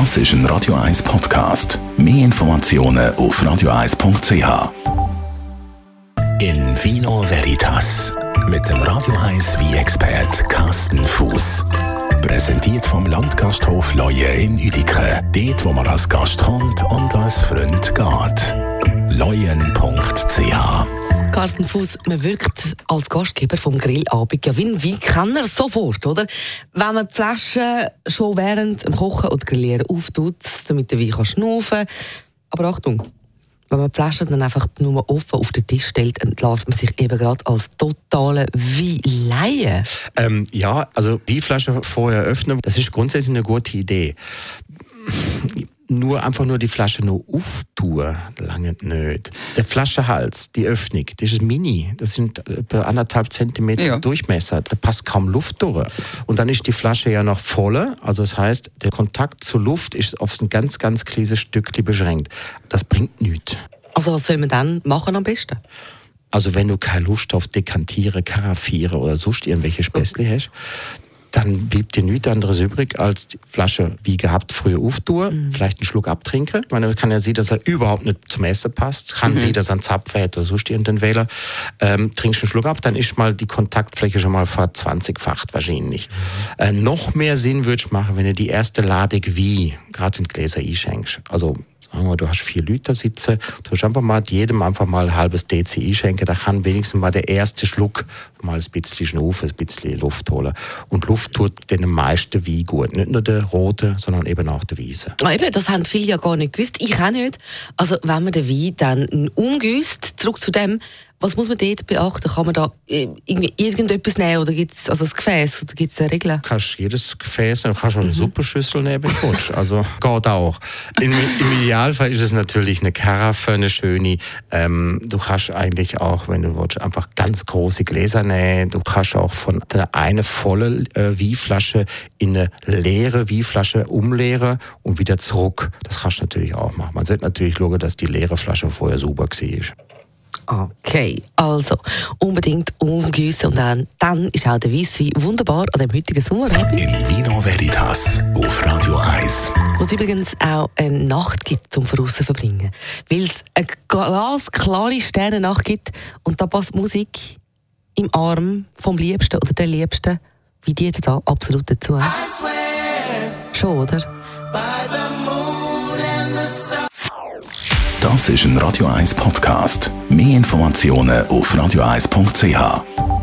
Das ist ein Radio 1 Podcast. Mehr Informationen auf radio1.ch. In Vino Veritas mit dem Radio 1 wie expert Carsten Fuß. Präsentiert vom Landgasthof Leue in Uedike. Dort, wo man als Gast kommt und als Freund geht. Leuen.ch Carsten Fuß, man wirkt als Gastgeber vom Grillabend ja wie ein Weinkenner sofort, oder? Wenn man die Flasche schon während dem Kochen oder Grillieren auftut, damit der Wein kann schnaufen Aber Achtung, wenn man die Flasche dann einfach nur offen auf den Tisch stellt, entlarvt man sich eben gerade als totale Weinleihe. Ähm, ja, also die vorher öffnen, das ist grundsätzlich eine gute Idee nur einfach nur die Flasche nur auftun, lange nicht. Der Flaschenhals, die Öffnung, das ist mini. Das sind etwa anderthalb Zentimeter ja. Durchmesser. Da passt kaum Luft durch. Und dann ist die Flasche ja noch voll. Also das heißt, der Kontakt zur Luft ist auf ein ganz, ganz kleines Stückchen beschränkt. Das bringt nichts. Also was soll man dann machen am besten? Also wenn du keine Lust auf Dekantiere, Karaffiere oder sonst irgendwelche Späßle hast, dann blieb dir nichts anderes übrig, als die Flasche wie gehabt früher auftun, mhm. vielleicht einen Schluck abtrinken. Ich meine, man kann ja sehen, dass er überhaupt nicht zum Essen passt. Kann mhm. sehen, dass er einen Zapfen hätte oder so stehen den Wähler. Ähm, trinkst einen Schluck ab, dann ist mal die Kontaktfläche schon mal verzwanzigfacht wahrscheinlich. Mhm. Äh, noch mehr Sinn würde ich machen, wenn du die erste Ladung wie gerade in Gläser einschenkst. Also du hast vier Liter sitzen, du hast einfach mal jedem einfach mal ein halbes DCI schenken, da kann wenigstens mal der erste Schluck mal ein bisschen schnaufen, ein bisschen Luft holen. Und Luft tut den meisten Wein gut. Nicht nur der rote, sondern eben auch der weiße. Ah, eben, das haben viele ja gar nicht gewusst. Ich auch nicht. Also, wenn man den Wein dann umgüsst, zurück zu dem, was muss man dort beachten? Kann man da äh, irgendwie irgendetwas nehmen oder gibt es also das Gefäß oder gibt es eine Regel? Du kannst jedes Gefäß nehmen, du kannst auch eine mhm. Suppenschüssel nehmen, Also geht auch. Im, Im, Idealfall ist es natürlich eine Karaffe, eine schöne. Ähm, du kannst eigentlich auch, wenn du willst, einfach ganz große Gläser nehmen. Du kannst auch von einer eine volle äh, Wieflasche in eine leere Wieflasche umleeren und wieder zurück. Das kannst du natürlich auch machen. Man sollte natürlich schauen, dass die leere Flasche vorher super war. Okay, also unbedingt umgießen und dann, dann ist auch der Weisswein wunderbar an dem heutigen Sommerabend. In Vino Veritas auf Radio 1. Wo es übrigens auch eine Nacht gibt zum Voraus verbringen. Weil es eine glasklare Sternennacht gibt und da passt Musik im Arm vom Liebsten oder der Liebsten, wie die da absolut dazu. Schon, oder? Das ist ein Radio 1 Podcast. Mehr Informationen auf radio1.ch.